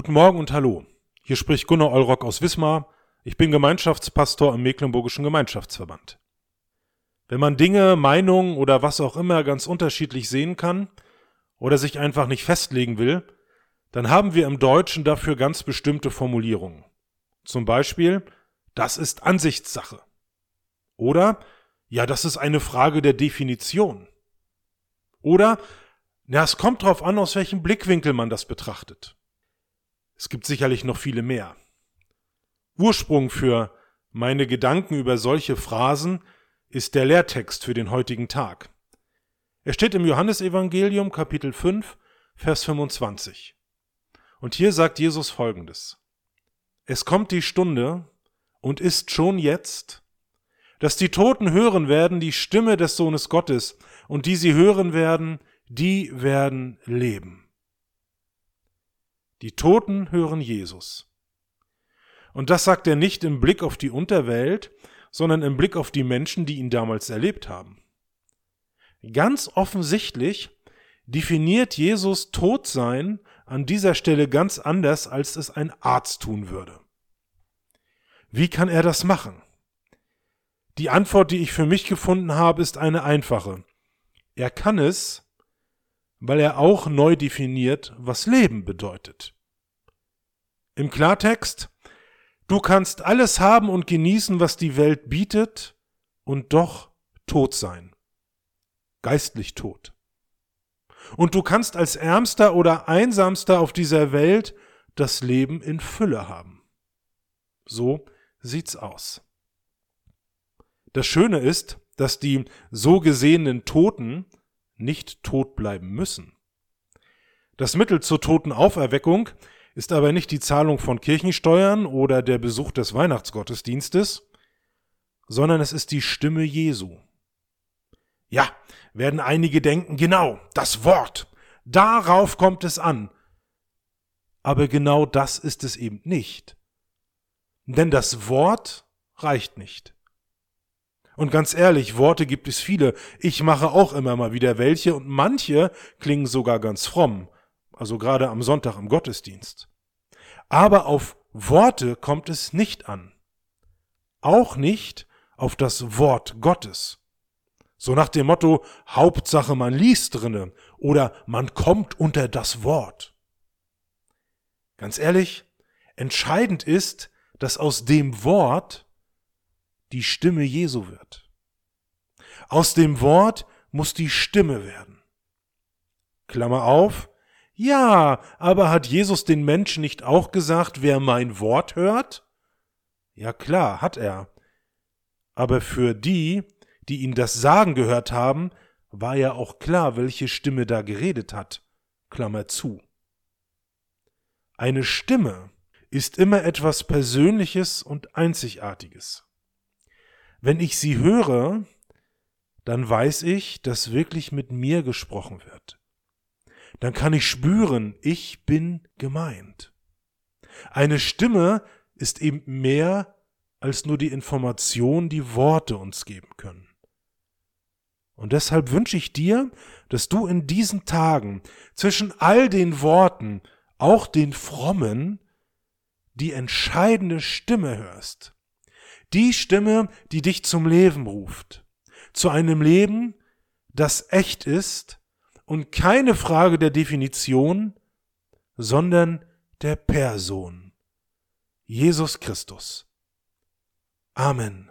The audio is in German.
Guten Morgen und hallo. Hier spricht Gunnar Olrock aus Wismar. Ich bin Gemeinschaftspastor im Mecklenburgischen Gemeinschaftsverband. Wenn man Dinge, Meinungen oder was auch immer ganz unterschiedlich sehen kann oder sich einfach nicht festlegen will, dann haben wir im Deutschen dafür ganz bestimmte Formulierungen. Zum Beispiel, das ist Ansichtssache. Oder, ja, das ist eine Frage der Definition. Oder, ja, es kommt darauf an, aus welchem Blickwinkel man das betrachtet. Es gibt sicherlich noch viele mehr. Ursprung für meine Gedanken über solche Phrasen ist der Lehrtext für den heutigen Tag. Er steht im Johannesevangelium Kapitel 5, Vers 25. Und hier sagt Jesus folgendes. Es kommt die Stunde und ist schon jetzt, dass die Toten hören werden die Stimme des Sohnes Gottes, und die sie hören werden, die werden leben. Die Toten hören Jesus. Und das sagt er nicht im Blick auf die Unterwelt, sondern im Blick auf die Menschen, die ihn damals erlebt haben. Ganz offensichtlich definiert Jesus Todsein an dieser Stelle ganz anders, als es ein Arzt tun würde. Wie kann er das machen? Die Antwort, die ich für mich gefunden habe, ist eine einfache. Er kann es, weil er auch neu definiert, was Leben bedeutet. Im Klartext, du kannst alles haben und genießen, was die Welt bietet, und doch tot sein. Geistlich tot. Und du kannst als Ärmster oder Einsamster auf dieser Welt das Leben in Fülle haben. So sieht's aus. Das Schöne ist, dass die so gesehenen Toten nicht tot bleiben müssen. Das Mittel zur Totenauferweckung ist aber nicht die Zahlung von Kirchensteuern oder der Besuch des Weihnachtsgottesdienstes, sondern es ist die Stimme Jesu. Ja, werden einige denken, genau, das Wort, darauf kommt es an. Aber genau das ist es eben nicht. Denn das Wort reicht nicht. Und ganz ehrlich, Worte gibt es viele. Ich mache auch immer mal wieder welche und manche klingen sogar ganz fromm. Also gerade am Sonntag im Gottesdienst. Aber auf Worte kommt es nicht an. Auch nicht auf das Wort Gottes. So nach dem Motto, Hauptsache man liest drinne oder man kommt unter das Wort. Ganz ehrlich, entscheidend ist, dass aus dem Wort die Stimme Jesu wird. Aus dem Wort muss die Stimme werden. Klammer auf. Ja, aber hat Jesus den Menschen nicht auch gesagt, wer mein Wort hört? Ja klar, hat er. Aber für die, die ihn das Sagen gehört haben, war ja auch klar, welche Stimme da geredet hat. Klammer zu. Eine Stimme ist immer etwas Persönliches und Einzigartiges. Wenn ich sie höre, dann weiß ich, dass wirklich mit mir gesprochen wird. Dann kann ich spüren, ich bin gemeint. Eine Stimme ist eben mehr als nur die Information, die Worte uns geben können. Und deshalb wünsche ich dir, dass du in diesen Tagen zwischen all den Worten, auch den frommen, die entscheidende Stimme hörst, die Stimme, die dich zum Leben ruft. Zu einem Leben, das echt ist und keine Frage der Definition, sondern der Person. Jesus Christus. Amen.